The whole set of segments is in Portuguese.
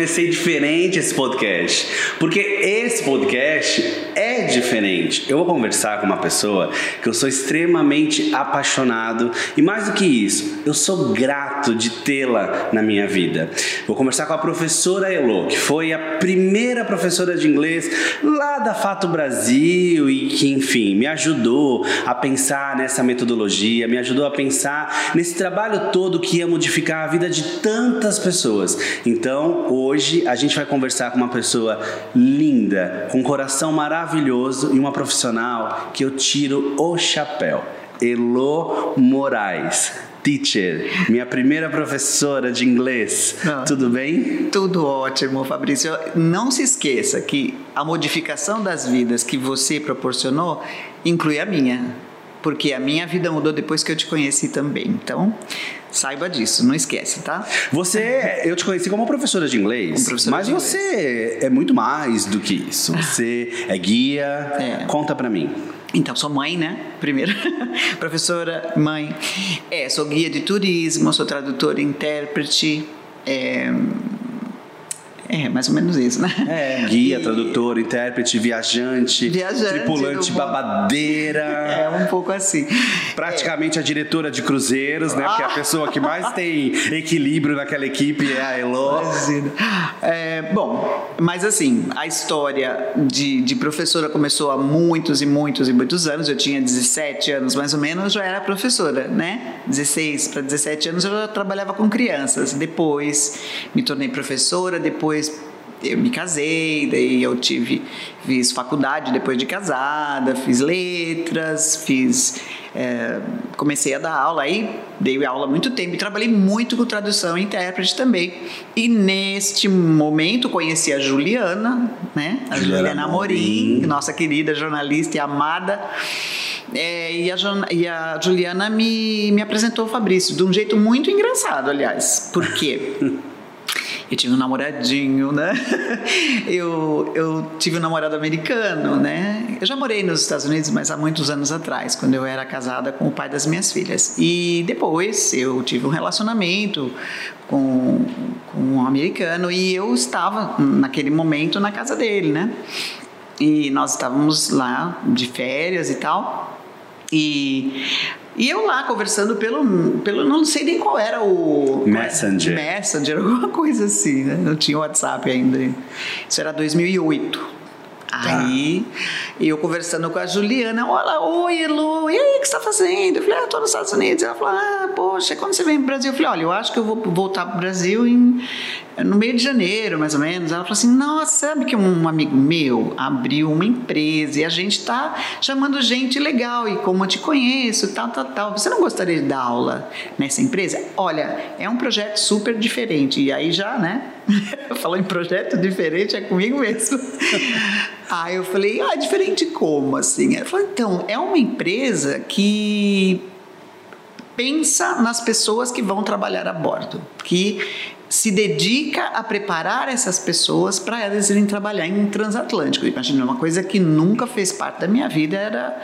comecei diferente esse podcast, porque esse podcast é diferente. Eu vou conversar com uma pessoa que eu sou extremamente apaixonado e mais do que isso, eu sou grato de tê-la na minha vida. Vou conversar com a professora Elo, que foi a primeira professora de inglês lá da Fato Brasil e que, enfim, me ajudou a pensar nessa metodologia, me ajudou a pensar nesse trabalho todo que ia modificar a vida de tantas pessoas. Então, hoje a gente vai conversar com uma pessoa linda, com um coração maravilhoso e uma profissional que eu tiro o chapéu. Elo Moraes. Teacher, minha primeira professora de inglês. Ah. Tudo bem? Tudo ótimo, Fabrício. Não se esqueça que a modificação das vidas que você proporcionou inclui a minha. Porque a minha vida mudou depois que eu te conheci também. Então, saiba disso, não esquece, tá? Você, eu te conheci como professora de inglês, professora mas de você é muito mais do que isso. Você é guia. É. Conta pra mim. Então, sou mãe, né? Primeiro, professora, mãe. É, sou guia de turismo, sou tradutora intérprete. É, é, mais ou menos isso, né? É, guia, E- tradutor, intérprete, viajante, Viajante tripulante babadeira. É, um pouco assim. Praticamente a diretora de cruzeiros, né? Porque a pessoa que mais tem equilíbrio naquela equipe é a Elo. Imagina. É, bom, mas assim, a história de, de professora começou há muitos e muitos e muitos anos. Eu tinha 17 anos mais ou menos, já era professora, né? 16 para 17 anos eu já trabalhava com crianças. Depois me tornei professora, depois eu me casei, daí eu tive fiz faculdade depois de casada, fiz letras, fiz é, comecei a dar aula aí dei aula há muito tempo e trabalhei muito com tradução e intérprete também. E neste momento conheci a Juliana né? A Juliana Juliana Amorim Amorim. nossa querida jornalista e amada. É, e, a, e a Juliana me, me apresentou o Fabrício de um jeito muito engraçado aliás. Por quê Eu tive um namoradinho, né? Eu, eu tive um namorado americano, né? Eu já morei nos Estados Unidos, mas há muitos anos atrás, quando eu era casada com o pai das minhas filhas. E depois eu tive um relacionamento com, com um americano e eu estava, naquele momento, na casa dele, né? E nós estávamos lá de férias e tal. E, e eu lá conversando pelo, pelo. Não sei nem qual era o. Messenger. Messenger, alguma coisa assim, né? Não tinha WhatsApp ainda. Isso era 2008. Aí, eu conversando com a Juliana, olha, oi, Elo, e aí, o que você está fazendo? Eu falei, ah, estou nos Estados Unidos. Ela falou, ah, poxa, quando você vem para o Brasil? Eu falei, olha, eu acho que eu vou voltar para o Brasil em, no meio de janeiro, mais ou menos. Ela falou assim, nossa, sabe que um amigo meu abriu uma empresa e a gente está chamando gente legal e como eu te conheço, tal, tal, tal. Você não gostaria de dar aula nessa empresa? Olha, é um projeto super diferente. E aí já, né? Falou em projeto diferente, é comigo mesmo. Aí eu falei, ah, diferente como assim? Ela falou, então, é uma empresa que pensa nas pessoas que vão trabalhar a bordo, que se dedica a preparar essas pessoas para elas irem trabalhar em transatlântico. Imagina, uma coisa que nunca fez parte da minha vida era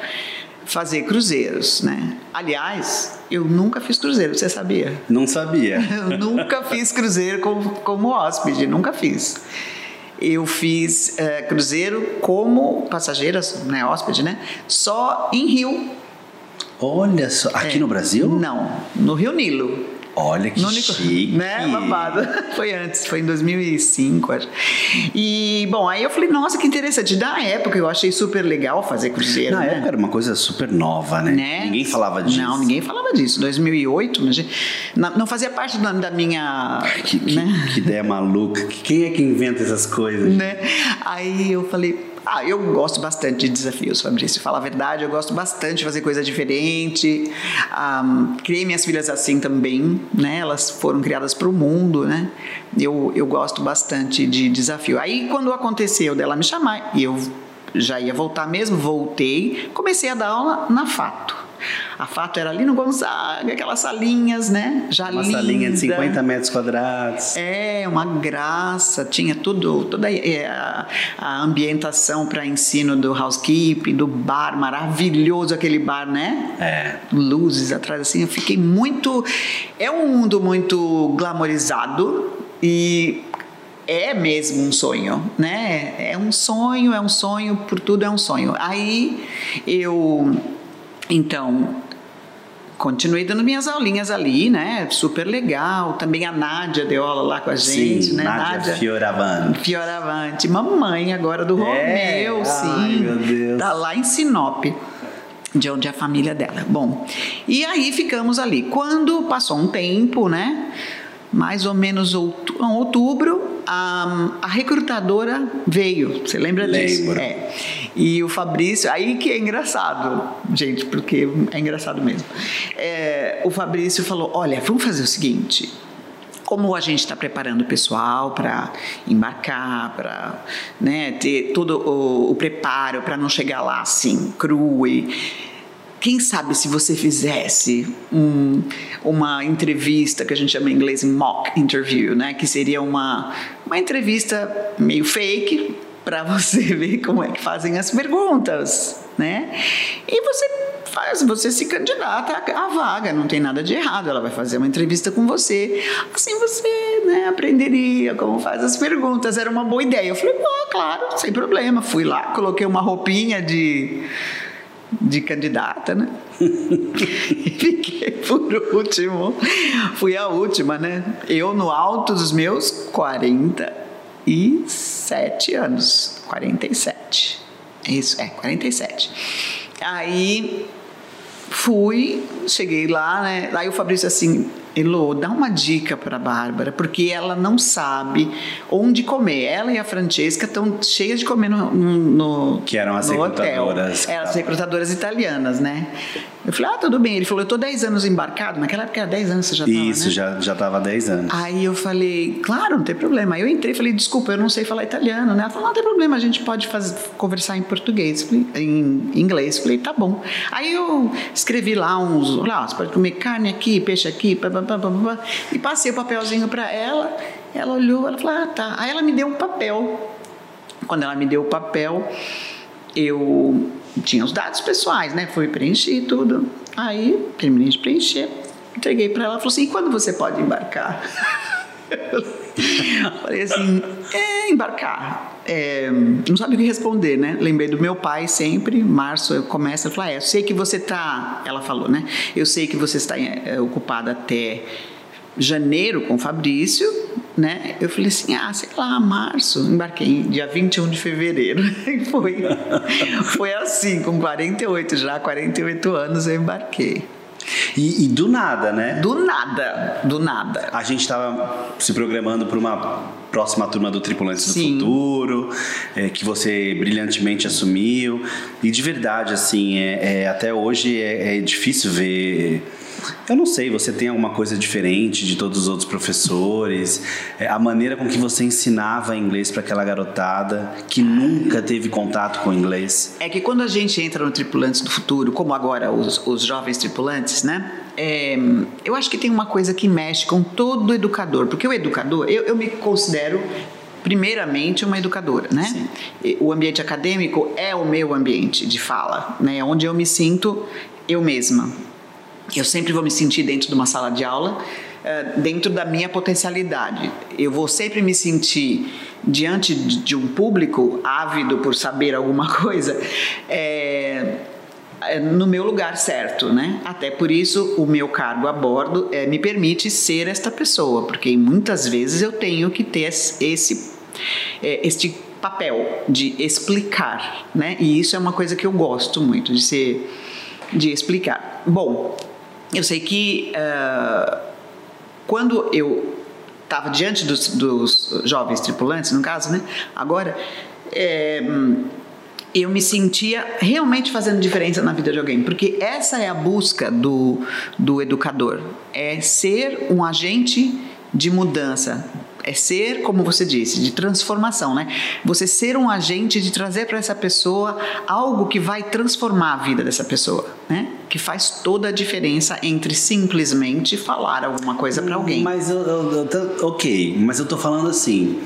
fazer cruzeiros, né? Aliás, eu nunca fiz cruzeiro, você sabia? Não sabia. Eu nunca fiz cruzeiro como, como hóspede, nunca fiz. Eu fiz eh, cruzeiro como passageira, né, hóspede, né? Só em Rio. Olha só, aqui É. no Brasil? Não, no Rio Nilo. Olha que No Nico- chique. Né, babado. Foi antes, foi em 2005, acho. E, bom, aí eu falei, nossa, que interessante. Na época eu achei super legal fazer cruzeiro. Na né? época era uma coisa super nova, né? Né? Ninguém falava disso. Não, ninguém falava disso. 2008, mas não fazia parte da, da minha. Que, que- né? que ideia maluca. Quem é que inventa essas coisas? né? Aí eu falei, ah, eu gosto bastante de desafios, Fabrício. Falar a verdade, eu gosto bastante de fazer coisa diferente. Ah, criei minhas filhas assim também, né? Elas foram criadas para o mundo, né? Eu, eu gosto bastante de desafio. Aí quando aconteceu dela me chamar, e eu já ia voltar mesmo, voltei, comecei a dar aula na Fato. A Fato era ali no Gonzaga, aquelas salinhas, né? Já Uma linda. salinha de 50 metros quadrados. É, uma graça, tinha tudo, toda é, a, a ambientação para ensino do housekeeping, do bar, maravilhoso aquele bar, né? É. Luzes atrás, assim, eu fiquei muito. É um mundo muito glamorizado e é mesmo um sonho, né? É um sonho, é um sonho, por tudo é um sonho. Aí eu, então, continuei dando minhas aulinhas ali, né? Super legal. Também a Nádia deu aula lá com a gente, Sim, né? Nádia Fioravante. Fioravante, mamãe agora do É? Romeu, Ai, sim. meu Deus. Tá lá em Sinop. De onde é a família dela. Bom, e aí ficamos ali. Quando passou um tempo, né? Mais ou menos outubro, a, a recrutadora veio. Você lembra disso? Lembro. É. E o Fabrício, aí que é engraçado, gente, porque é engraçado mesmo. É, o Fabrício falou: olha, vamos fazer o seguinte. Como a gente está preparando o pessoal para embarcar, para né, ter todo o, o preparo para não chegar lá assim, cru e quem sabe se você fizesse um- uma entrevista que a gente chama em inglês mock interview, né? Que seria uma, uma entrevista meio fake para você ver como é que fazem as perguntas, né? E você faz, você se candidata à vaga, não tem nada de errado. Ela vai fazer uma entrevista com você, assim você, né, aprenderia como faz as perguntas. Era uma boa ideia. Eu falei, pô, claro, sem problema. Fui lá, coloquei uma roupinha de de candidata, né? fiquei por último. Fui a última, né? Eu no alto dos meus 47 anos. 47. Isso, é, 47. Aí fui, cheguei lá, né? Aí o Fabrício assim, Elô, dá uma dica para Bárbara, porque ela não sabe onde comer. Ela e a Francesca estão cheias de comer no, no Que eram as no hotel. recrutadoras que Eram as estavam. recrutadoras italianas, né? Eu falei, ah, tudo bem. Ele falou, eu tô 10 anos embarcado. Naquela época era 10 anos, você já tava, Isso, né? já, já tava há 10 anos. Aí eu falei, claro, não tem problema. Aí eu entrei e falei, desculpa, eu não sei falar italiano, né? Ela falou, não tem problema, a gente pode fazer, conversar em português, Falei, em inglês. Falei, tá bom. Aí eu escrevi lá uns, ó, você pode comer carne aqui, peixe aqui, pá, pá, pá, pá, pá, e passei o papelzinho para ela. Ela olhou, ela falou, ah, tá. Aí ela me deu um papel. Quando ela me deu o papel, eu tinha os dados pessoais, né? Fui preencher tudo. Aí terminei de preencher, entreguei para ela. Ela falou assim: e quando você pode embarcar? Falei assim: é, embarcar. É, não sabe o que responder, né? Lembrei do meu pai sempre, março eu começo, eu falo, ah, eu sei que você tá, ela falou, né? Eu sei que você está é, ocupada até janeiro com o Fabrício, né? Eu falei assim, ah, sei lá, março. Embarquei dia 21 de fevereiro. Foi, foi assim, com 48 já, 48 anos eu embarquei. E, e do nada, né? Do nada, do nada. A gente estava se programando para uma próxima turma do Tripulantes do Sim. Futuro, é, que você brilhantemente assumiu. E de verdade, assim, é, é, até hoje é, é difícil ver. Eu não sei, você tem alguma coisa diferente de todos os outros professores? É, a maneira com que você ensinava inglês para aquela garotada que nunca teve contato com inglês? É que quando a gente entra no Tripulantes do Futuro, como agora os, os jovens tripulantes, né? É, eu acho que tem uma coisa que mexe com todo educador, porque o educador, eu, eu me considero primeiramente uma educadora, né? Sim. O ambiente acadêmico é o meu ambiente de fala, né? Onde eu me sinto eu mesma. Eu sempre vou me sentir dentro de uma sala de aula, eh, dentro da minha potencialidade. Eu vou sempre me sentir diante de um público ávido por saber alguma coisa. eh, no meu lugar certo, né? Até por isso o meu cargo a bordo eh, me permite ser esta pessoa, porque muitas vezes eu tenho que ter es- esse eh, este papel de explicar, né? E isso é uma coisa que eu gosto muito de ser de explicar. Bom, eu sei que ah, quando eu estava diante dos, dos jovens tripulantes, no caso, né? Agora, é, eu me sentia realmente fazendo diferença na vida de alguém, porque essa é a busca do, do educador, é ser um agente de mudança, é ser, como você disse, de transformação, né? Você ser um agente de trazer para essa pessoa algo que vai transformar a vida dessa pessoa. Né? Que faz toda a diferença entre simplesmente falar alguma coisa para alguém. Mas eu, eu, eu ok, mas eu tô falando assim,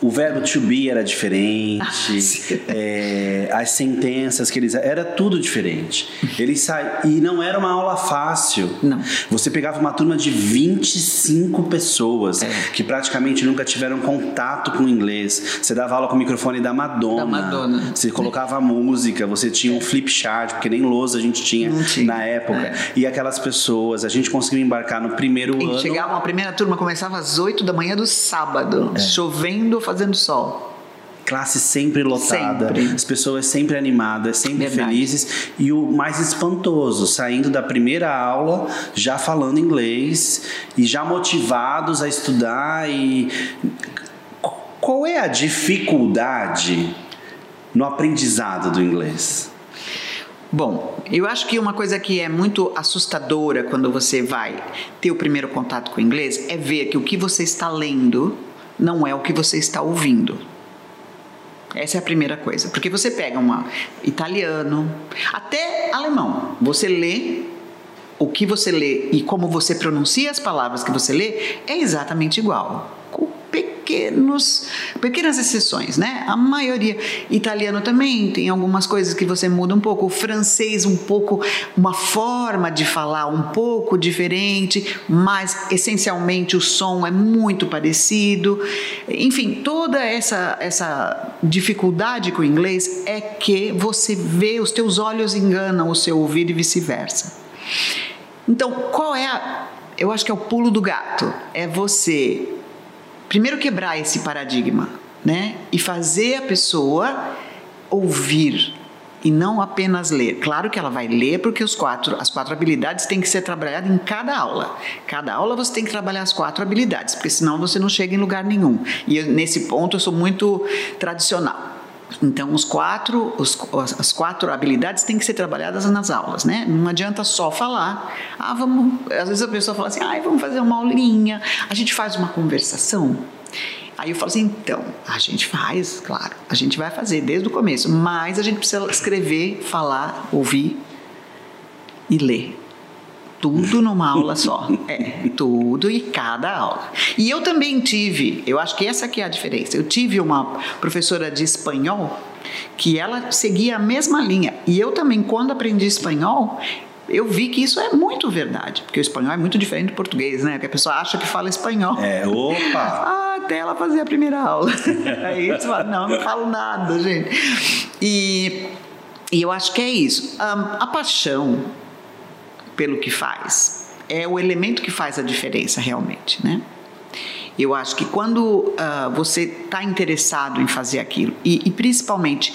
o verbo to be era diferente, é, as sentenças que eles era tudo diferente. Eles sa... e não era uma aula fácil. Não. Você pegava uma turma de 25 pessoas É. que praticamente nunca tiveram contato com o inglês. Você dava aula com o microfone da Madonna. Da Madonna. Você colocava música, você tinha um flip chart, porque nem lousa a gente tinha, Não tinha. na época. É. E aquelas pessoas, a gente conseguiu embarcar no primeiro E ano. chegava a primeira turma, começava às 8 da manhã do sábado, É. chovendo, fazendo sol. Classe sempre lotada, Sempre. as pessoas sempre animadas, sempre Verdade. felizes. E o mais espantoso, saindo da primeira aula, já falando inglês e já motivados a estudar. E qual é a dificuldade no aprendizado do inglês? Bom, eu acho que uma coisa que é muito assustadora quando você vai ter o primeiro contato com o inglês é ver que o que você está lendo não é o que você está ouvindo. Essa é a primeira coisa. Porque você pega um italiano, até alemão, você lê o que você lê e como você pronuncia as palavras que você lê é exatamente igual. Pequenos, pequenas exceções, né? A maioria. Italiano também tem algumas coisas que você muda um pouco. O francês, um pouco, uma forma de falar um pouco diferente, mas essencialmente o som é muito parecido. Enfim, toda essa, essa dificuldade com o inglês é que você vê, os teus olhos enganam o seu ouvido e vice-versa. Então, qual é a. Eu acho que é o pulo do gato. É você primeiro quebrar esse paradigma, né? E fazer a pessoa ouvir e não apenas ler. Claro que ela vai ler porque os quatro, as quatro habilidades têm que ser trabalhadas em cada aula. Cada aula você tem que trabalhar as quatro habilidades, porque senão você não chega em lugar nenhum. E eu, nesse ponto eu sou muito tradicional. Então, os quatro, os, as quatro habilidades têm que ser trabalhadas nas aulas, né? Não adianta só falar. Ah, vamos. Às vezes a pessoa fala assim, ah, vamos fazer uma aulinha, a gente faz uma conversação. Aí eu falo assim, então, a gente faz, claro, a gente vai fazer desde o começo, mas a gente precisa escrever, falar, ouvir e ler tudo numa aula só. É, tudo e cada aula. E eu também tive, eu acho que essa que é a diferença. Eu tive uma professora de espanhol que ela seguia a mesma linha. E eu também, quando aprendi espanhol, eu vi que isso é muito verdade, porque o espanhol é muito diferente do português, né? Porque a pessoa acha que fala espanhol. É, opa! Ah, até ela fazer a primeira aula. Aí você fala, não, não falo nada, gente. E, e eu acho que é isso. A paixão pelo que faz é o elemento que faz a diferença realmente, né? Eu acho que quando uh, você está interessado em fazer aquilo e, e principalmente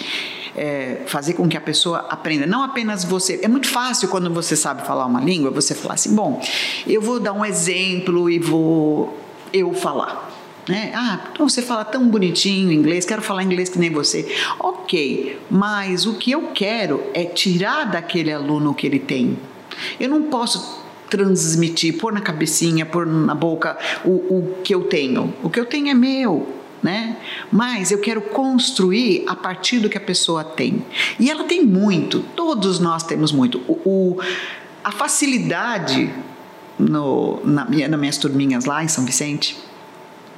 é, fazer com que a pessoa aprenda, não apenas você. É muito fácil quando você sabe falar uma língua, você falar assim: bom, eu vou dar um exemplo e vou eu falar. Né? Ah, então você fala tão bonitinho inglês, quero falar inglês que nem você. Ok, mas o que eu quero é tirar daquele aluno que ele tem. Eu não posso transmitir, pôr na cabecinha, pôr na boca o, o que eu tenho. O que eu tenho é meu, né? Mas eu quero construir a partir do que a pessoa tem. E ela tem muito, todos nós temos muito. O, o a facilidade no, na nas minhas turminhas lá em São Vicente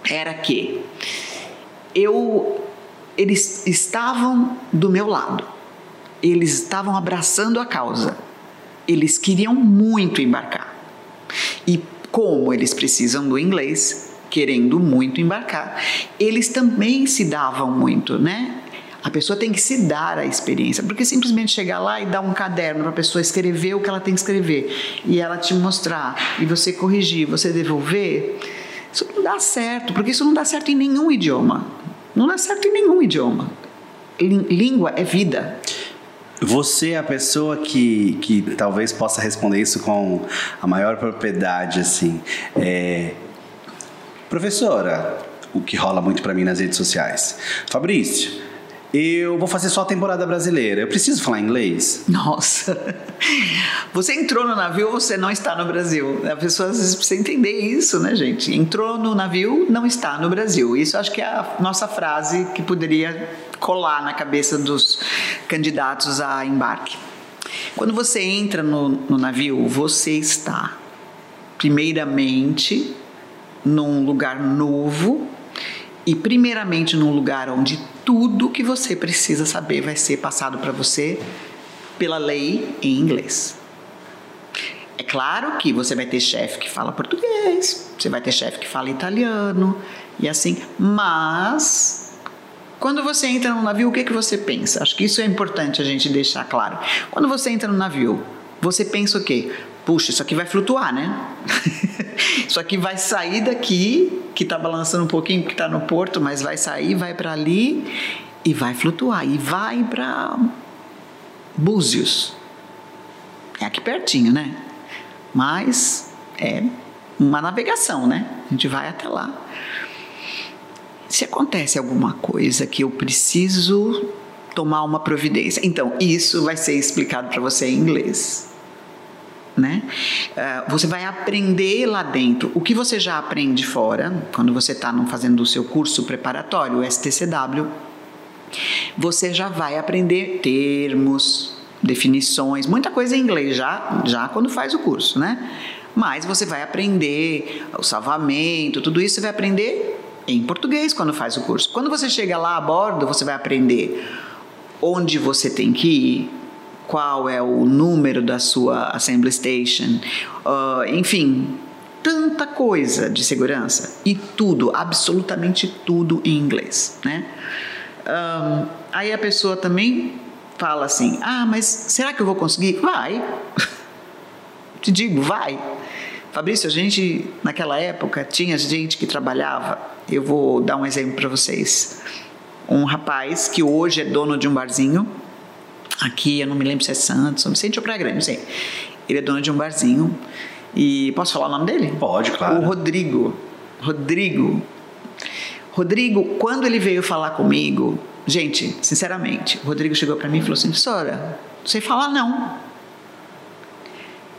era que eu, eles estavam do meu lado, eles estavam abraçando a causa, eles queriam muito embarcar. E como eles precisam do inglês, querendo muito embarcar, eles também se davam muito, né? A pessoa tem que se dar a experiência, porque simplesmente chegar lá e dar um caderno para a pessoa escrever o que ela tem que escrever e ela te mostrar e você corrigir, você devolver, isso não dá certo, porque isso não dá certo em nenhum idioma. Não dá certo em nenhum idioma. Língua é vida. Você é a pessoa que, que talvez possa responder isso com a maior propriedade, assim. É... Professora, o que rola muito para mim nas redes sociais. Fabrício, eu vou fazer só a temporada brasileira. Eu preciso falar inglês? Nossa! Você entrou no navio, você não está no Brasil. A pessoa às vezes precisa entender isso, né, gente? Entrou no navio, não está no Brasil. Isso acho que é a nossa frase que poderia colar na cabeça dos candidatos a embarque. Quando você entra no, no navio, você está, primeiramente, num lugar novo e, primeiramente, num lugar onde tudo que você precisa saber vai ser passado para você pela lei em inglês. É claro que você vai ter chefe que fala português, você vai ter chefe que fala italiano e assim, mas quando você entra no navio, o que, que você pensa? Acho que isso é importante a gente deixar claro. Quando você entra no navio, você pensa o quê? Puxa, isso aqui vai flutuar, né? isso aqui vai sair daqui, que está balançando um pouquinho, que está no porto, mas vai sair, vai para ali e vai flutuar. E vai para Búzios. É aqui pertinho, né? Mas é uma navegação, né? A gente vai até lá. Se acontece alguma coisa que eu preciso tomar uma providência, então isso vai ser explicado para você em inglês. Né? Uh, você vai aprender lá dentro o que você já aprende fora, quando você está fazendo o seu curso preparatório, o STCW. Você já vai aprender termos, definições, muita coisa em inglês já, já quando faz o curso, né? Mas você vai aprender o salvamento, tudo isso você vai aprender em português quando faz o curso. Quando você chega lá a bordo, você vai aprender onde você tem que ir, qual é o número da sua assembly station, uh, enfim, tanta coisa de segurança e tudo, absolutamente tudo em inglês, né? Um, aí a pessoa também fala assim: Ah, mas será que eu vou conseguir? Vai. Te digo, vai. Fabrício, a gente, naquela época, tinha gente que trabalhava. Eu vou dar um exemplo para vocês. Um rapaz que hoje é dono de um barzinho, aqui, eu não me lembro se é Santos, São Vicente ou Praia Grande, não sei. Ele é dono de um barzinho. E posso falar o nome dele? Pode, claro. O Rodrigo. Rodrigo. Rodrigo, quando ele veio falar comigo, Gente, sinceramente, o Rodrigo chegou para mim e falou assim: professora, não sei falar não.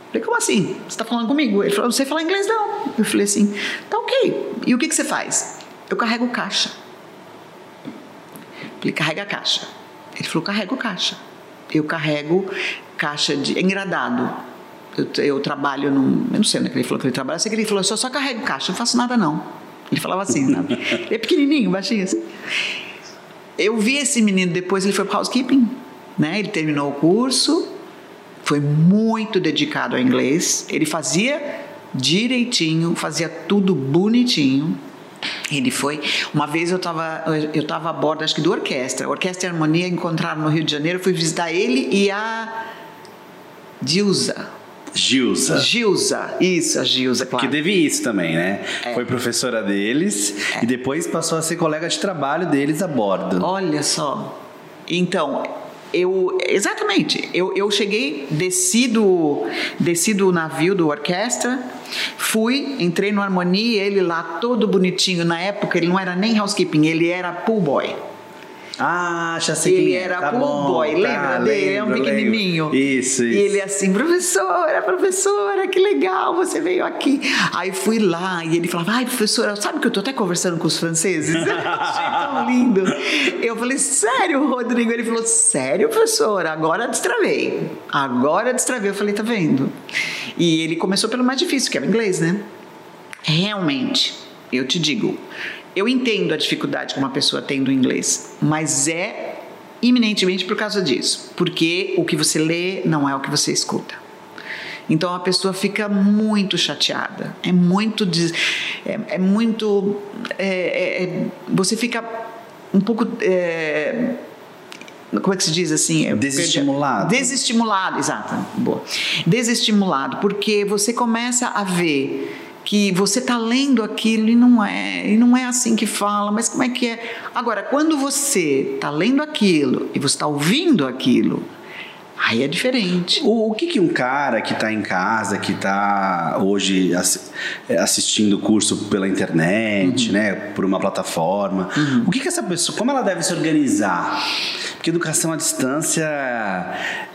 Eu falei, como assim? Você está falando comigo? Ele falou, não sei falar inglês não. Eu falei assim, tá ok. E o que, que você faz? Eu carrego caixa. Eu falei, carrega a caixa. Ele falou, carrego caixa. Eu carrego caixa de engradado. Eu, eu trabalho num. Eu não sei onde é que ele falou que ele trabalha. Eu sei que ele falou, eu só, só carrego caixa, não faço nada não. Ele falava assim, sabe? Ele é pequenininho, baixinho assim eu vi esse menino depois, ele foi para housekeeping, né? Ele terminou o curso, foi muito dedicado ao inglês, ele fazia direitinho, fazia tudo bonitinho. Ele foi. Uma vez eu estava eu tava a bordo, acho que do orquestra, Orquestra e Harmonia encontraram no Rio de Janeiro. Fui visitar ele e a Dilza, Gilza. Gilza, isso, a Gilza, claro. Que teve isso também, né? É. Foi professora deles é. e depois passou a ser colega de trabalho deles a bordo. Olha só. Então, eu exatamente. Eu, eu cheguei desci do, desci do navio do orquestra fui entrei no harmonia ele lá todo bonitinho. Na época ele não era nem housekeeping ele era pool boy ah, já sei ele é. era tá bom, boy, tá, lembra dele? É um pequenininho. Lembro. Isso, isso. E ele é assim, professora, professora, que legal, você veio aqui. Aí fui lá e ele falava, ai, professora, sabe que eu tô até conversando com os franceses? Achei tão lindo. Eu falei, sério, Rodrigo? Ele falou, sério, professora, agora destravei. Agora destravei. Eu falei, tá vendo? E ele começou pelo mais difícil, que é o inglês, né? Realmente, eu te digo, eu entendo a dificuldade que uma pessoa tem do inglês, mas é iminentemente por causa disso, porque o que você lê não é o que você escuta. Então a pessoa fica muito chateada, é muito, é, é muito, é, é, é, você fica um pouco é, como é que se diz assim? Desestimulado. Desestimulado, exato. Boa. Desestimulado, porque você começa a ver que você está lendo aquilo e não é, e não é assim que fala, mas como é que é? Agora, quando você está lendo aquilo e você está ouvindo aquilo, aí é diferente. O, o que, que um cara que está em casa, que está hoje assistindo o curso pela internet, uhum. né, por uma plataforma, uhum. o que, que essa pessoa, como ela deve se organizar? Porque educação à distância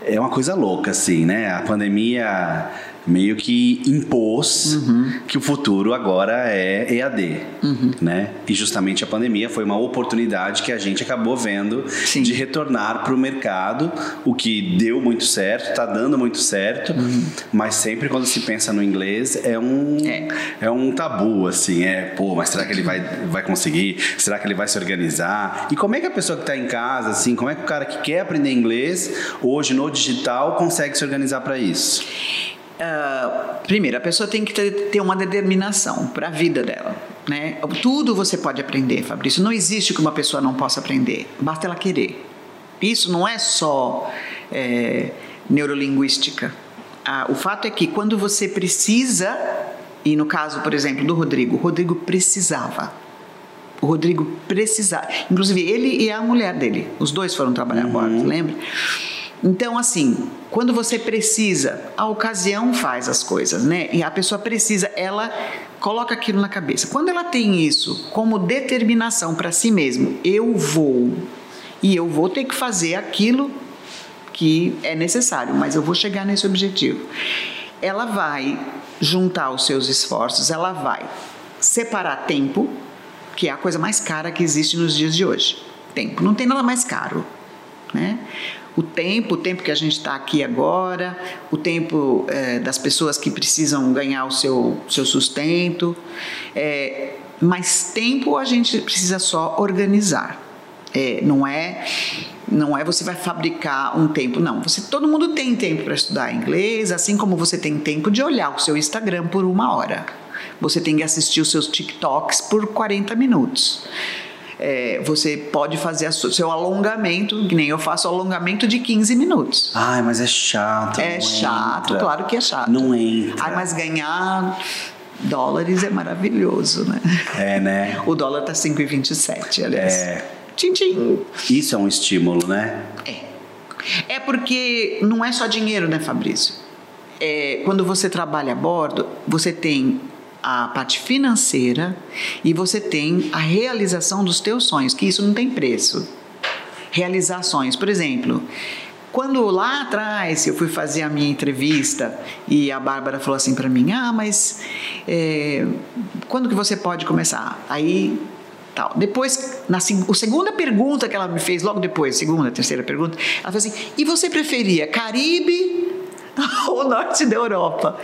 é uma coisa louca, assim, né? A pandemia meio que impôs uhum. que o futuro agora é EAD, uhum. né? E justamente a pandemia foi uma oportunidade que a gente acabou vendo Sim. de retornar para o mercado, o que deu muito certo, está dando muito certo, uhum. mas sempre quando se pensa no inglês é um é. é. um tabu assim, é pô, mas será que ele vai vai conseguir? Será que ele vai se organizar? E como é que a pessoa que está em casa assim, como é que o cara que quer aprender inglês hoje no digital consegue se organizar para isso? Uh, primeiro, a pessoa tem que ter, uma determinação para a vida dela. Né? Tudo você pode aprender, Fabrício. Não existe que uma pessoa não possa aprender, basta ela querer. Isso não é só é, neurolinguística. Ah, o fato é que quando você precisa, e no caso, por exemplo, do Rodrigo, o Rodrigo precisava. O Rodrigo precisava. Inclusive, ele e a mulher dele, os dois foram trabalhar uhum. agora, lembra? Então, assim, quando você precisa, a ocasião faz as coisas, né? E a pessoa precisa, ela coloca aquilo na cabeça. Quando ela tem isso como determinação para si mesmo, eu vou e eu vou ter que fazer aquilo que é necessário, mas eu vou chegar nesse objetivo. Ela vai juntar os seus esforços, ela vai separar tempo, que é a coisa mais cara que existe nos dias de hoje. Tempo, não tem nada mais caro, né? O tempo, o tempo que a gente está aqui agora, o tempo é, das pessoas que precisam ganhar o seu, seu sustento. É, mas tempo a gente precisa só organizar. É, não é não é você vai fabricar um tempo, não. Você todo mundo tem tempo para estudar inglês, assim como você tem tempo de olhar o seu Instagram por uma hora. Você tem que assistir os seus TikToks por 40 minutos é, você pode fazer o seu alongamento, que nem eu faço alongamento de 15 minutos. Ai, mas é chato. É chato, entra. claro que é chato. Não entra. Ai, mas ganhar dólares é maravilhoso, né? É, né? O dólar tá 5,27, aliás. É. Tchim, tchim. Isso é um estímulo, né? É. É porque não é só dinheiro, né, Fabrício? É, quando você trabalha a bordo, você tem a parte financeira e você tem a realização dos teus sonhos, que isso não tem preço. Realizações, por exemplo, quando lá atrás eu fui fazer a minha entrevista e a Bárbara falou assim para mim, ah, mas é, quando que você pode começar? Aí tal. Depois, na a segunda pergunta que ela me fez, logo depois, segunda, terceira pergunta, ela falou assim: e você preferia Caribe o norte da Europa.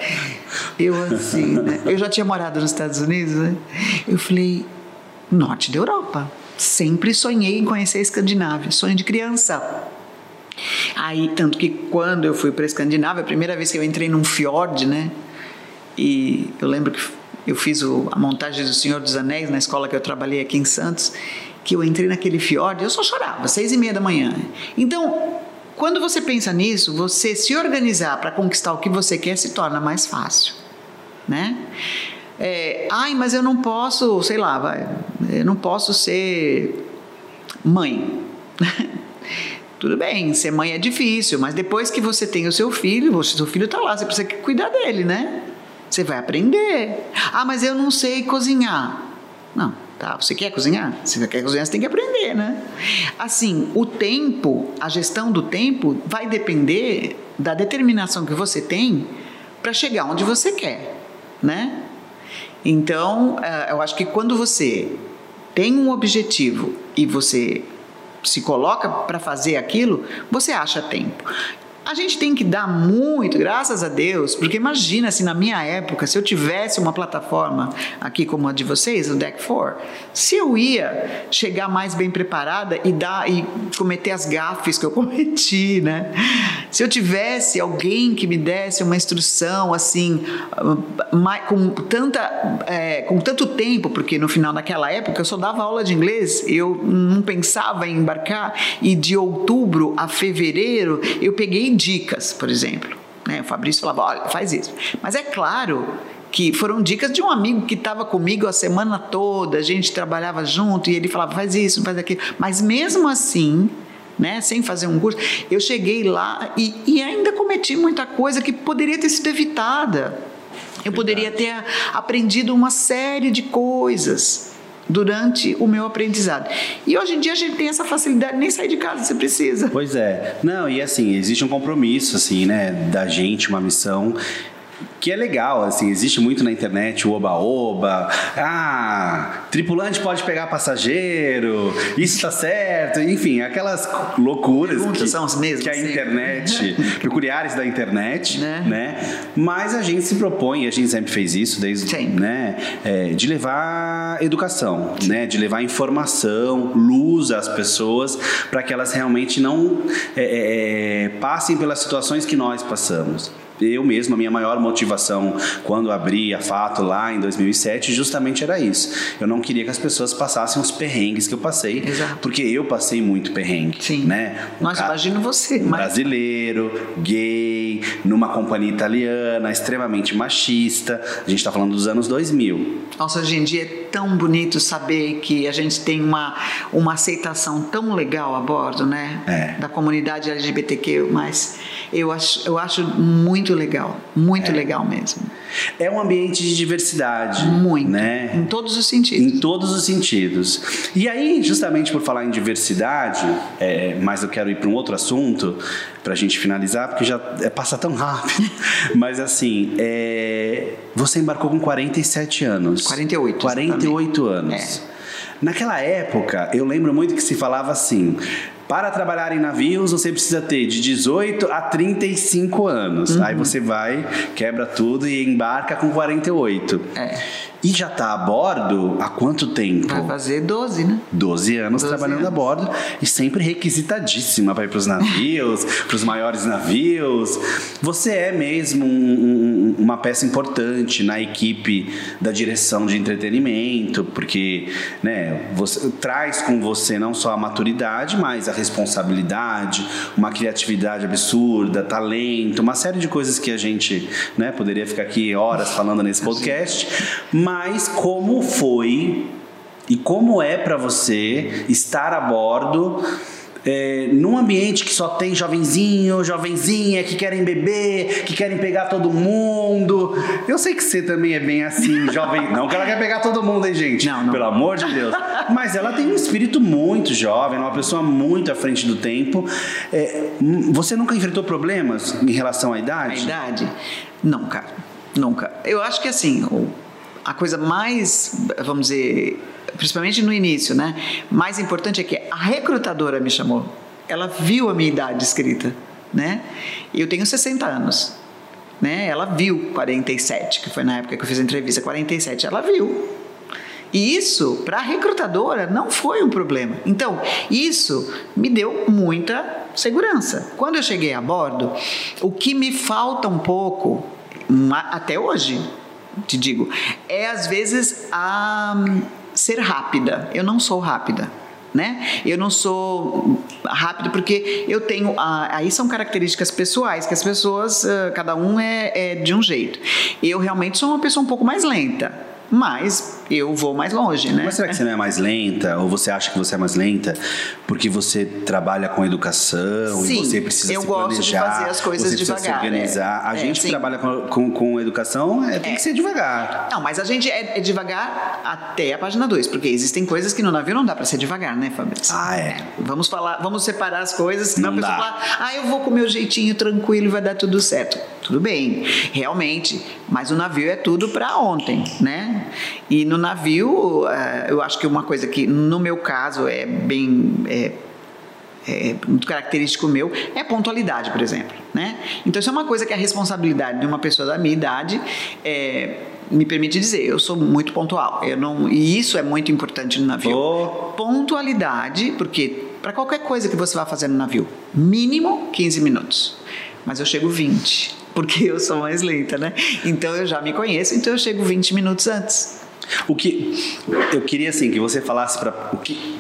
Eu assim, né? Eu já tinha morado nos Estados Unidos, né? Eu falei, norte da Europa. Sempre sonhei em conhecer a Escandinávia, sonho de criança. Aí, tanto que quando eu fui para a Escandinávia, a primeira vez que eu entrei num fiord, né? E eu lembro que eu fiz o, a montagem do Senhor dos Anéis na escola que eu trabalhei aqui em Santos, que eu entrei naquele fiord, eu só chorava, seis e meia da manhã. Então, quando você pensa nisso, você se organizar para conquistar o que você quer se torna mais fácil, né? É, Ai, mas eu não posso, sei lá, vai, eu não posso ser mãe. Tudo bem, ser mãe é difícil, mas depois que você tem o seu filho, o seu filho está lá, você precisa cuidar dele, né? Você vai aprender. Ah, mas eu não sei cozinhar. Não, Tá? Você quer cozinhar? Se quer cozinhar, você tem que aprender, né? Assim, o tempo, a gestão do tempo vai depender da determinação que você tem para chegar onde você quer, né? Então, eh, eu acho que quando você tem um objetivo e você se coloca para fazer aquilo, você acha tempo. A gente tem que dar muito, graças a Deus, porque imagina se na minha época, se eu tivesse uma plataforma aqui como a de vocês, o Deck 4, se eu ia chegar mais bem preparada e dar e cometer as gafes que eu cometi, né? Se eu tivesse alguém que me desse uma instrução assim, com tanta, é, com tanto tempo, porque no final daquela época eu só dava aula de inglês, eu não pensava em embarcar e de outubro a fevereiro eu peguei dicas, por exemplo. Né? O Fabrício falava, olha, faz isso. Mas é claro que foram dicas de um amigo que estava comigo a semana toda, a gente trabalhava junto e ele falava, faz isso, faz aquilo. Mas mesmo assim, né, sem fazer um curso, eu cheguei lá e, e ainda cometi muita coisa que poderia ter sido evitada. Eu poderia ter aprendido uma série de coisas durante o meu aprendizado. E hoje em dia a gente tem essa facilidade, nem sair de casa se precisa. Pois é. Não, e assim, existe um compromisso, assim, né, da gente, uma missão que é legal, assim, existe muito na internet o oba-oba, ah, tripulante pode pegar passageiro, isso tá certo, enfim, aquelas loucuras que, são as mesmas, que a sim. internet, peculiares da internet, né? né? Mas a gente se propõe, a gente sempre fez isso desde, sim. né, é, de levar educação, né, de levar informação, luz às pessoas para que elas realmente não é, é, passem pelas situações que nós passamos eu mesmo, a minha maior motivação quando abri a Fato lá em 2007, justamente era isso. Eu não queria que as pessoas passassem os perrengues que eu passei, Exato. porque eu passei muito perrengue. Sim. Né? Nós Cara, imagino você. Um mas... Brasileiro, gay, numa companhia italiana, extremamente machista. A gente está falando dos anos 2000. Nossa, hoje em dia é tão bonito saber que a gente tem uma, uma aceitação tão legal a bordo, né? É. Da comunidade LGBTQ, mas eu acho, eu acho muito legal, muito É. legal mesmo. É um ambiente de diversidade. Muito. Né? Em todos os sentidos. Em todos os sentidos. E aí, justamente por falar em diversidade, é, mas eu quero ir para um outro assunto para a gente finalizar, porque já é, passa tão rápido. mas assim, é, você embarcou com 47 anos. 48, 48 anos. É. Naquela época, eu lembro muito que se falava assim. Para trabalhar em navios, você precisa ter de 18 a 35 anos. Uhum. Aí você vai, quebra tudo e embarca com 48. É. E já está a bordo há quanto tempo? Vai fazer 12, né? 12 anos 12 trabalhando anos. a bordo e sempre requisitadíssima para ir para os navios, para os maiores navios. Você é mesmo um- um- uma peça importante na equipe da direção de entretenimento, porque né, você traz com você não só a maturidade, mas a responsabilidade, uma criatividade absurda, talento, uma série de coisas que a gente né, poderia ficar aqui horas falando nesse podcast. Mas como foi e como é para você estar a bordo é, num ambiente que só tem jovenzinho, jovenzinha que querem beber, que querem pegar todo mundo. Eu sei que você também é bem assim, jovem. Não que ela quer pegar todo mundo, hein, gente? Não, não. Pelo amor de Deus. Mas ela tem um espírito muito jovem, uma pessoa muito à frente do tempo. É, hum, você nunca enfrentou problemas em relação à A idade? idade? Nunca, nunca. Eu acho que assim, a coisa mais, vamos dizer, principalmente no início, né? Mais importante é que a recrutadora me chamou. Ela viu a minha idade escrita, né? Eu tenho 60 anos, né? Ela viu 47, que foi na época que eu fiz a entrevista, 47, ela viu. E isso, para a recrutadora, não foi um problema. Então, isso me deu muita segurança. Quando eu cheguei a bordo, o que me falta um pouco, até hoje, te digo, é às vezes a ser rápida. Eu não sou rápida. Né? Eu não sou rápido porque eu tenho. aí são características pessoais que as pessoas, cada um é, é de um jeito. Eu realmente sou uma pessoa um pouco mais lenta, mas eu vou mais longe, né? Mas será que você não é mais lenta? Ou você acha que você é mais lenta porque você trabalha com educação Sim, e você precisa eu se gosto de fazer as coisas você precisa devagar, se organizar. é. A É, gente que sim. trabalha com, com, com educação é, tem É. que ser devagar. Não, mas a gente é, é devagar até a página 2, porque existem coisas que no navio não dá para ser devagar, né, Fabrício? Ah, é. Vamos falar, vamos separar as coisas, senão Não a pessoa dá. fala, ah, eu vou com o meu jeitinho tranquilo e vai dar tudo certo. Tudo bem, realmente, mas o navio é tudo para ontem, né? E no navio, eh, eu acho que uma coisa que, no meu caso, é bem. é, é muito característico meu é a pontualidade, por exemplo, né? Então isso é uma coisa que a responsabilidade de uma pessoa da minha idade é, me permite dizer, eu sou muito pontual, eu não e isso é muito importante no navio. Oh. Pontualidade, porque para qualquer coisa que você vá fazer no navio, mínimo 15 minutos, mas eu chego 20, porque eu sou mais lenta, né? Então eu já me conheço, então eu chego 20 minutos antes. O que eu queria assim que você falasse para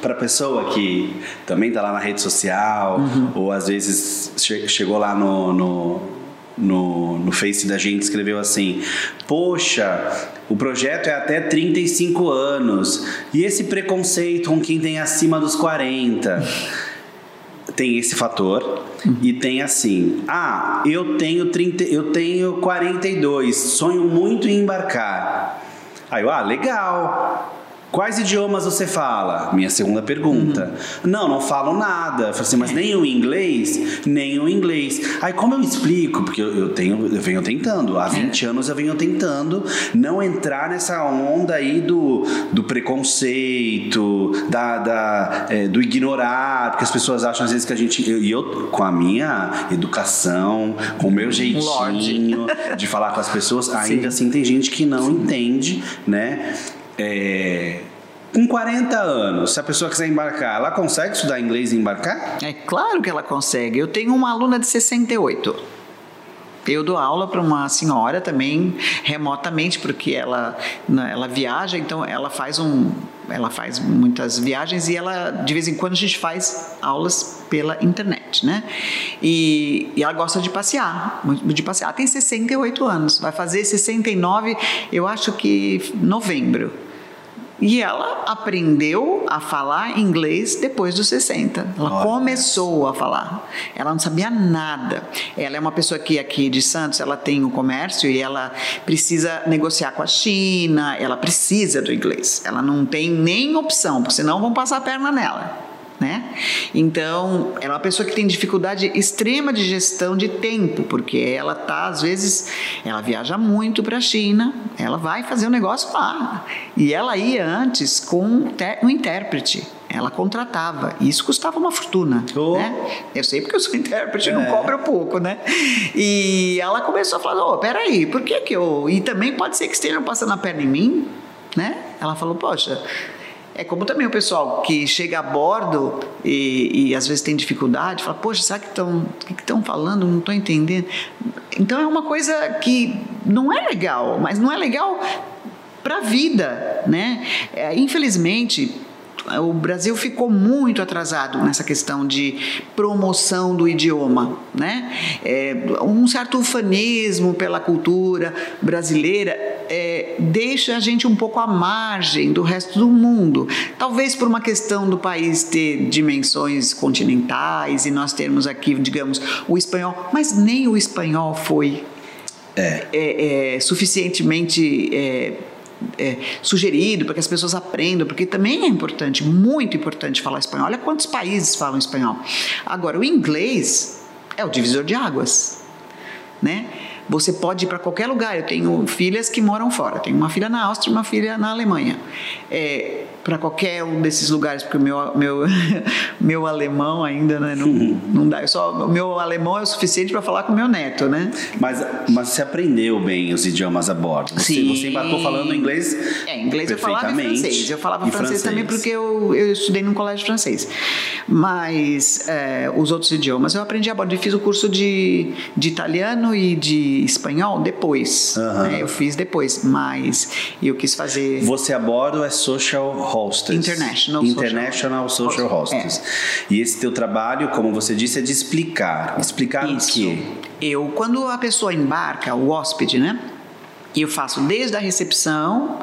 para pessoa que também tá lá na rede social Uhum. ou às vezes che- chegou lá no, no no, no Face da gente escreveu assim: Poxa, o projeto é até 35 anos. E esse preconceito com quem tem acima dos 40? Tem esse fator. E tem assim: Ah, eu tenho, 30, eu tenho 42, sonho muito em embarcar. Aí eu, ah, legal. Quais idiomas você fala? Minha segunda pergunta. Uhum. Não, não falo nada. Eu falei assim, mas nem o inglês? Nem o inglês. Aí como eu explico? Porque eu, eu tenho, eu venho tentando. Há 20 é. anos eu venho tentando não entrar nessa onda aí do, do preconceito, da, da é, do ignorar, porque as pessoas acham às vezes que a gente. E eu, eu, com a minha educação, com o meu jeitinho de falar com as pessoas, ainda Sim. assim tem gente que não entende, né? É, com 40 anos, se a pessoa quiser embarcar, ela consegue estudar inglês e embarcar? É claro que ela consegue. Eu tenho uma aluna de 68. Eu dou aula para uma senhora também remotamente, porque ela, né, ela viaja, então ela faz um, ela faz muitas viagens e ela de vez em quando a gente faz aulas pela internet, né? E, e ela gosta de passear, de passear. Ela tem 68 anos, vai fazer 69, eu acho que novembro. E ela aprendeu a falar inglês depois dos 60. Ela Olha. começou a falar. Ela não sabia nada. Ela é uma pessoa que aqui de Santos, ela tem o um comércio e ela precisa negociar com a China, ela precisa do inglês. Ela não tem nem opção, porque senão vão passar a perna nela né? Então, ela é uma pessoa que tem dificuldade extrema de gestão de tempo, porque ela tá às vezes, ela viaja muito para a China, ela vai fazer um negócio lá. E ela ia antes com um intérprete. Ela contratava, e isso custava uma fortuna, oh. né? Eu sei porque eu sou intérprete, é. não cobro pouco, né? E ela começou a falar, oh, peraí, por que que eu... E também pode ser que estejam passando a perna em mim, né? Ela falou, poxa, é como também o pessoal que chega a bordo e, e às vezes tem dificuldade, fala, poxa, que estão que estão falando? Não estou entendendo. Então é uma coisa que não é legal, mas não é legal para a vida, né? É, infelizmente, o Brasil ficou muito atrasado nessa questão de promoção do idioma, né? É, um certo ufanismo pela cultura brasileira é, deixa a gente um pouco à margem do resto do mundo. Talvez por uma questão do país ter dimensões continentais e nós termos aqui, digamos, o espanhol, mas nem o espanhol foi é. é, é suficientemente é, sugerido para que as pessoas aprendam, porque também é importante, muito importante falar espanhol. Olha quantos países falam espanhol. Agora, o inglês é o divisor de águas, né? Você pode ir para qualquer lugar. Eu tenho filhas que moram fora. Tenho uma filha na Áustria uma filha na Alemanha. É, para qualquer um desses lugares, porque o meu, meu, meu alemão ainda né, não, não dá. Eu só, o meu alemão é o suficiente para falar com o meu neto, né? Mas, mas você aprendeu bem os idiomas a bordo? Você, Sim. você embarcou falando inglês? É, inglês eu falava e francês. Eu falava francês, francês, também porque eu, eu estudei num colégio francês. Mas é, os outros idiomas eu aprendi a bordo. Eu fiz o curso de, de italiano e de espanhol depois. Uhum. Né, eu fiz depois, mas eu quis fazer. Você a bordo é social hostess. International, International Social, social Hostess. É. E esse teu trabalho, como você disse, é de explicar. Explicar Isso. o quê? Eu, quando a pessoa embarca, o hóspede, né? Eu faço desde a recepção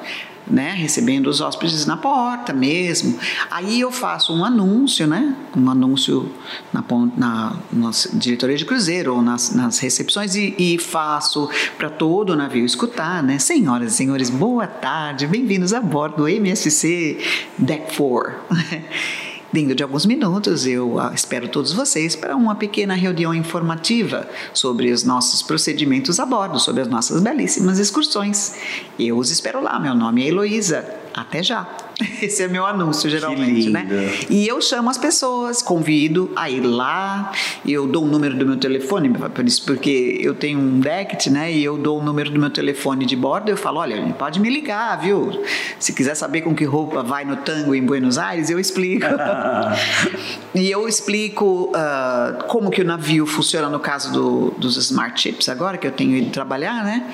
né, recebendo os hóspedes na porta mesmo. Aí eu faço um anúncio, né, um anúncio na, na, na diretoria de cruzeiro ou nas, nas recepções e, e faço para todo o navio escutar, né, senhoras e senhores, boa tarde, bem-vindos a bordo do MSC Deck 4. Dentro de alguns minutos, eu ah, espero todos vocês para uma pequena reunião informativa sobre os nossos procedimentos a bordo, sobre as nossas belíssimas excursões. Eu os espero lá. Meu nome é Heloísa. Até já! Esse é meu anúncio, geralmente, né? E eu chamo as pessoas, convido a ir lá, eu dou o número do meu telefone, porque eu tenho um DECT, né? E eu dou o número do meu telefone de bordo, eu falo, olha, pode me ligar, viu? Se quiser saber com que roupa vai no tango em Buenos Aires, eu explico. e eu explico uh, como que o navio funciona no caso do, dos smart chips agora, que eu tenho ido trabalhar, né?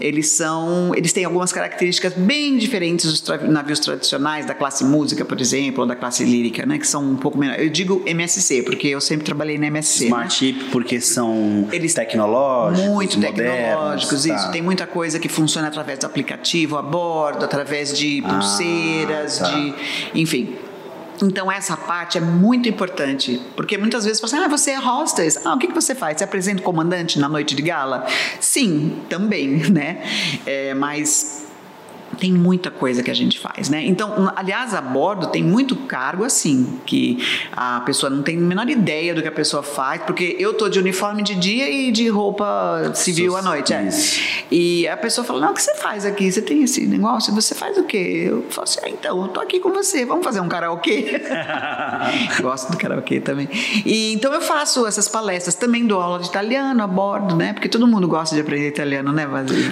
Eles são, eles têm algumas características bem diferentes dos tra navios tradicionais da classe música, por exemplo, ou da classe lírica, né, que são um pouco menor. Eu digo MSC porque eu sempre trabalhei na MSC. Smart né? Chip porque são eles tecnológicos, muito tecnológicos, modernos, isso. Tá. Tem muita coisa que funciona através do aplicativo a bordo, através de ah, pulseiras, ah, tá. de, enfim. Então, essa parte é muito importante, porque muitas vezes você assim, ah, você é hostess, ah, o que, que você faz? Você apresenta o comandante na noite de gala? Sim, também, né? É, mas tem muita coisa que a gente faz, né? Então, aliás, a bordo tem muito cargo assim, que a pessoa não tem a menor ideia do que a pessoa faz, porque eu tô de uniforme de dia e de roupa civil à noite, é. E a pessoa fala: "Não, o que você faz aqui? Você tem esse negócio? Você faz o quê?" Eu falo assim: ah, "Então, eu tô aqui com você. Vamos fazer um karaokê?" Gosto do karaokê também. E então eu faço essas palestras, também dou aula de italiano a bordo, né? Porque todo mundo gosta de aprender italiano, né,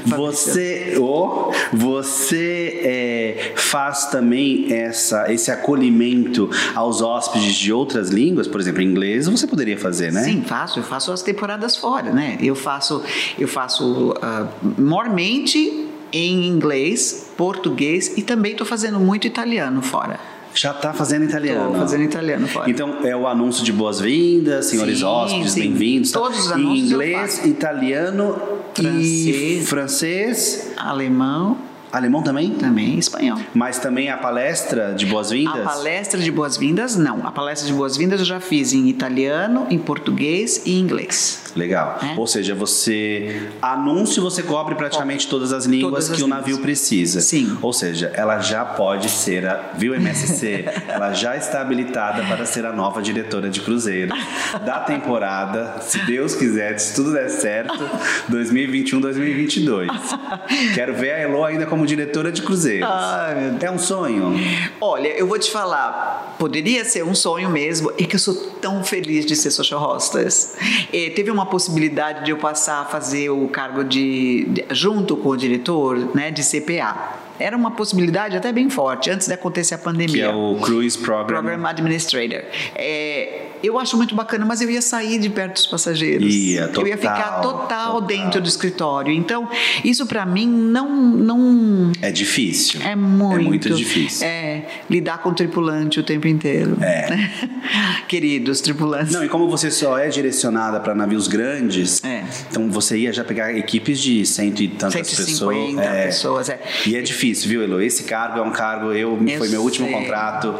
Você, oh, você é, faz também essa, esse acolhimento aos hóspedes de outras línguas, por exemplo, inglês, você poderia fazer, né? Sim, faço. Eu faço as temporadas fora, né? Eu faço, eu faço uh, mormente em inglês, português e também estou fazendo muito italiano fora. Já está fazendo italiano. Estou fazendo italiano fora. Então é o anúncio de boas-vindas, senhores sim, hóspedes, bem-vindos. Todos os anúncios. Em inglês, italiano francês, e francês, alemão Alemão também? Também espanhol. Mas também a palestra de boas-vindas? A palestra de boas-vindas, não. A palestra de boas-vindas eu já fiz em italiano, em português e inglês. Legal. É? Ou seja, você. Anúncio você cobre praticamente todas as línguas todas as que línguas. o navio precisa. Sim. Ou seja, ela já pode ser a. Viu, MSC? ela já está habilitada para ser a nova diretora de cruzeiro da temporada, se Deus quiser, se tudo der certo, 2021-2022. Quero ver a Elo ainda como como diretora de cruzeiros. Ai, é um sonho? Olha, eu vou te falar, poderia ser um sonho mesmo, é que eu sou tão feliz de ser social hostess. É, teve uma possibilidade de eu passar a fazer o cargo de, de junto com o diretor, né, de CPA. Era uma possibilidade até bem forte, antes de acontecer a pandemia. Que é o Cruise Program. Program Administrator. É, eu acho muito bacana, mas eu ia sair de perto dos passageiros. Ia, total, eu ia ficar total, total. dentro do escritório. Então, isso para mim não, não. É difícil. É muito. É muito difícil. É, lidar com o tripulante o tempo inteiro. É. Queridos tripulantes. Não, e como você só é direcionada para navios grandes, é. então você ia já pegar equipes de cento e tantas 150 pessoas. É. pessoas, é. E é difícil, viu, Elo? Esse cargo é um cargo, eu, eu foi meu último contrato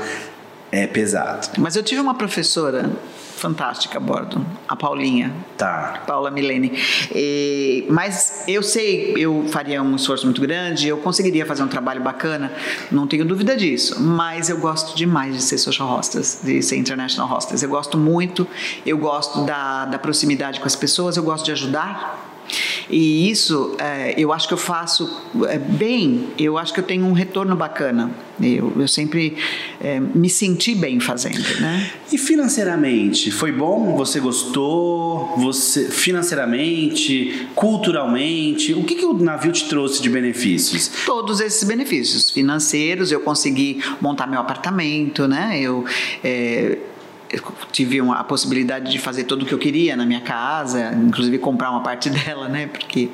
é pesado. Mas eu tive uma professora fantástica a bordo, a Paulinha. Tá. Paula Milene. E, mas eu sei, eu faria um esforço muito grande, eu conseguiria fazer um trabalho bacana, não tenho dúvida disso. Mas eu gosto demais de ser social hostess, de ser international hostess. Eu gosto muito, eu gosto da, da proximidade com as pessoas, eu gosto de ajudar e isso é, eu acho que eu faço é, bem, eu acho que eu tenho um retorno bacana. Eu, eu sempre é, me senti bem fazendo. Né? E financeiramente, foi bom? Você gostou? Você Financeiramente, culturalmente, o que, que o navio te trouxe de benefícios? Todos esses benefícios financeiros, eu consegui montar meu apartamento, né? Eu é, tive uma, a possibilidade de fazer tudo o que eu queria na minha casa, inclusive comprar uma parte dela, né? Porque,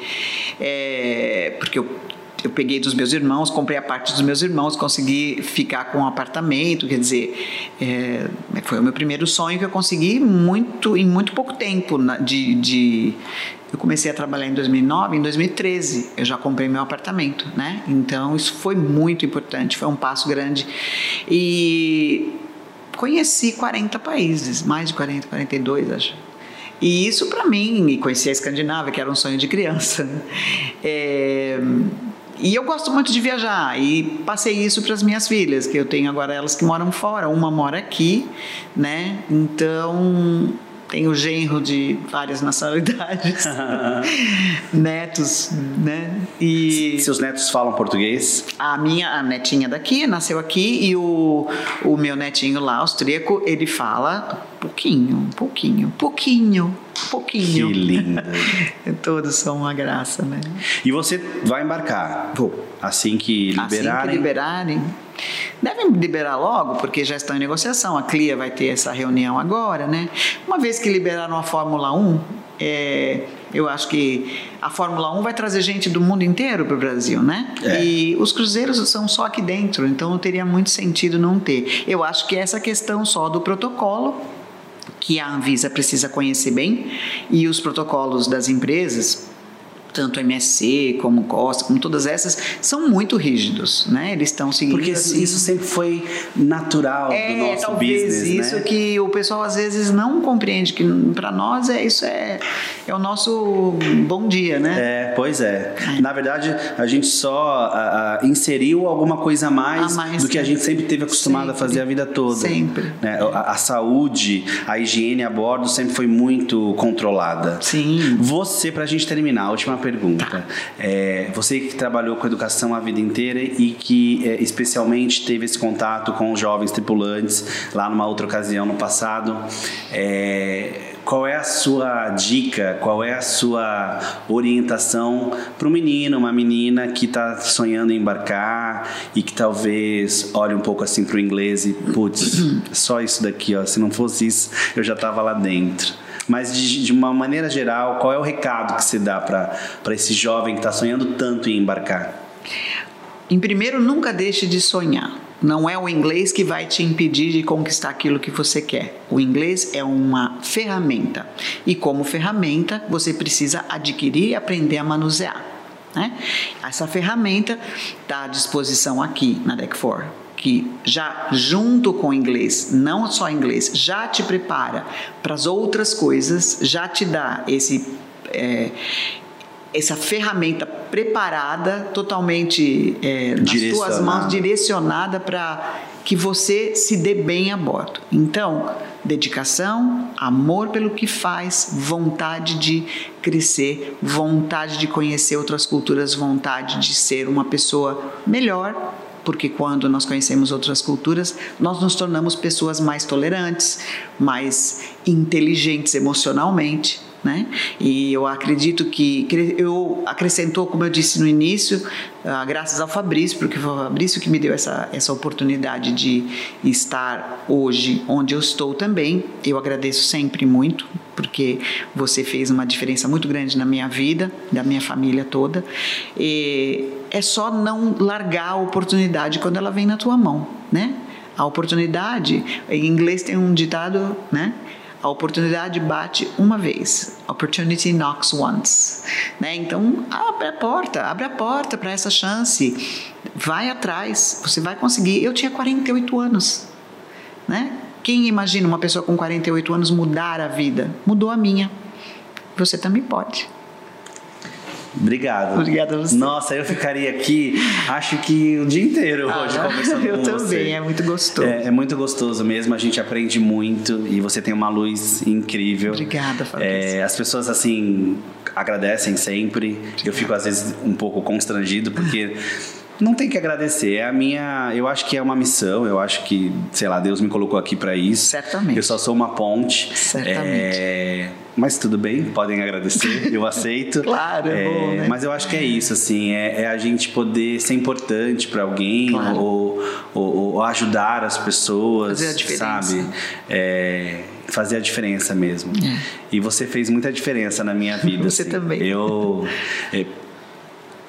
é, porque eu, eu peguei dos meus irmãos, comprei a parte dos meus irmãos, consegui ficar com um apartamento, quer dizer, é, foi o meu primeiro sonho que eu consegui muito em muito pouco tempo de, de eu comecei a trabalhar em 2009, em 2013 eu já comprei meu apartamento, né? Então isso foi muito importante, foi um passo grande e conheci 40 países, mais de 40, 42, acho. E isso para mim, e conheci a Escandinávia, que era um sonho de criança. É, e eu gosto muito de viajar e passei isso para as minhas filhas, que eu tenho agora elas que moram fora, uma mora aqui, né? Então tenho genro de várias nacionalidades, netos, né? E seus netos falam português? A minha a netinha daqui nasceu aqui e o, o meu netinho lá austríaco ele fala pouquinho, pouquinho, pouquinho, pouquinho. Que lindo. Todos são uma graça, né? E você vai embarcar? Vou. Assim que liberarem? Assim que liberarem. Devem liberar logo, porque já estão em negociação. A CLIA vai ter essa reunião agora, né? Uma vez que liberaram a Fórmula 1, é, eu acho que a Fórmula 1 vai trazer gente do mundo inteiro para o Brasil, né? É. E os cruzeiros são só aqui dentro, então não teria muito sentido não ter. Eu acho que essa questão só do protocolo que a Anvisa precisa conhecer bem e os protocolos das empresas tanto MSC como Costa, como todas essas, são muito rígidos, né? Eles estão seguindo Porque assim, isso sempre foi natural é, do nosso talvez business, isso né? que o pessoal às vezes não compreende que para nós é isso é, é o nosso bom dia, né? É, pois é. Na verdade, a gente só a, a, inseriu alguma coisa a mais, A mais, do que a né? gente sempre teve acostumado Sempre. a fazer a vida toda. Sempre. Né? A, a saúde, a higiene a bordo sempre foi muito controlada. Sim. Você, pra gente terminar, a última pergunta. É, você que trabalhou com educação a vida inteira e que é, especialmente teve esse contato com os jovens tripulantes lá numa outra ocasião no passado, é, qual é a sua dica, qual é a sua orientação para um menino, uma menina que está sonhando em embarcar e que talvez olhe um pouco assim para o inglês e, putz, só isso daqui, ó, se não fosse isso, eu já estava lá dentro. Mas de, de uma maneira geral, qual é o recado que você dá para esse jovem que está sonhando tanto em embarcar? Em primeiro, nunca deixe de sonhar. Não é o inglês que vai te impedir de conquistar aquilo que você quer. O inglês é uma ferramenta. E como ferramenta, você precisa adquirir e aprender a manusear. Né? Essa ferramenta está à disposição aqui na Deck 4 que já junto com o inglês, não só inglês, já te prepara para as outras coisas, já te dá esse é, essa ferramenta preparada, totalmente é, nas tuas mãos, direcionada para que você se dê bem a bordo. Então, dedicação, amor pelo que faz, vontade de crescer, vontade de conhecer outras culturas, vontade de ser uma pessoa melhor, porque quando nós conhecemos outras culturas, nós nos tornamos pessoas mais tolerantes, mais inteligentes emocionalmente, né? E eu acredito que eu acrescentou, como eu disse no início, ah, graças ao Fabrício, porque foi o Fabrício que me deu essa, essa oportunidade de estar hoje onde eu estou também. Eu agradeço sempre muito, porque você fez uma diferença muito grande na minha vida, da minha família toda. E é só não largar a oportunidade quando ela vem na tua mão, né? A oportunidade, em inglês tem um ditado, né? A oportunidade bate uma vez. Opportunity knocks once. Né? Então, abre a porta, abre a porta para essa chance. Vai atrás, você vai conseguir. Eu tinha 48 anos. Né? Quem imagina uma pessoa com 48 anos mudar a vida? Mudou a minha. Você também pode. Obrigado. Obrigada a você. Nossa, eu ficaria aqui, acho que o dia inteiro hoje Ah, conversando eu com também, você. é muito gostoso. É, é muito gostoso mesmo, a gente aprende muito e você tem uma luz incrível. Obrigada, Fabrício. É, as pessoas assim agradecem sempre. Eu fico às vezes um pouco constrangido porque não tem que agradecer. É a minha, eu acho que é uma missão. Eu acho que, sei lá, Deus me colocou aqui para isso. Certamente. Eu só sou uma ponte. Certamente. É, mas tudo bem, podem agradecer, eu aceito. Claro, é bom, né? Mas eu acho que é isso, assim, é, é a gente poder ser importante para alguém Claro. ou, ou, ou ajudar as pessoas, Fazer a diferença. sabe? É, fazer a diferença mesmo. E você fez muita diferença na minha vida. Você assim. também. Eu é,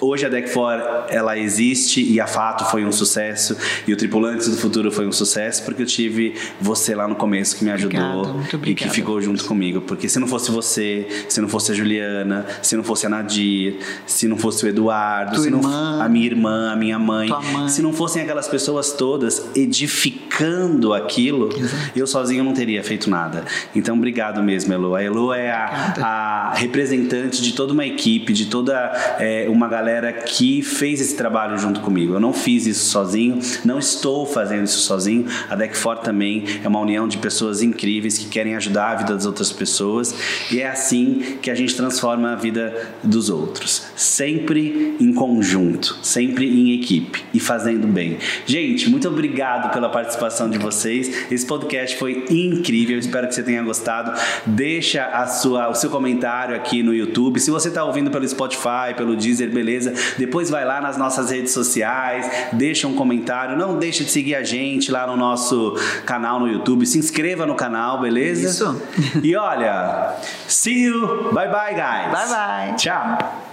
Hoje a Deck 4 ela existe e a Fato foi um sucesso e o Tripulantes do Futuro foi um sucesso porque eu tive você lá no começo que me ajudou Obrigado, e que ficou junto comigo. Porque se não fosse você, se não fosse a Juliana, se não fosse a Nadir, se não fosse o Eduardo, Tua se não a minha irmã, a minha mãe, mãe. se não fossem aquelas pessoas todas edificando aquilo, eu sozinho não teria feito nada. Então, obrigado mesmo, Elo. A Elo é a, a representante de toda uma equipe, de toda é, uma galera que fez esse trabalho junto comigo. Eu não fiz isso sozinho, não estou fazendo isso sozinho. A Deck For também é uma união de pessoas incríveis que querem ajudar a vida das outras pessoas e é assim que a gente transforma a vida dos outros. Sempre em conjunto, sempre em equipe e fazendo bem. Gente, muito obrigado pela participação de vocês. Esse podcast foi incrível. Espero que você tenha gostado. Deixa a sua, o seu comentário aqui no YouTube. Se você está ouvindo pelo Spotify, pelo Deezer, beleza? Depois vai lá nas nossas redes sociais, deixa um comentário. Não deixa de seguir a gente lá no nosso canal no YouTube. Se inscreva no canal, beleza? Isso. E olha, see you. Bye bye, guys. Bye bye. Tchau.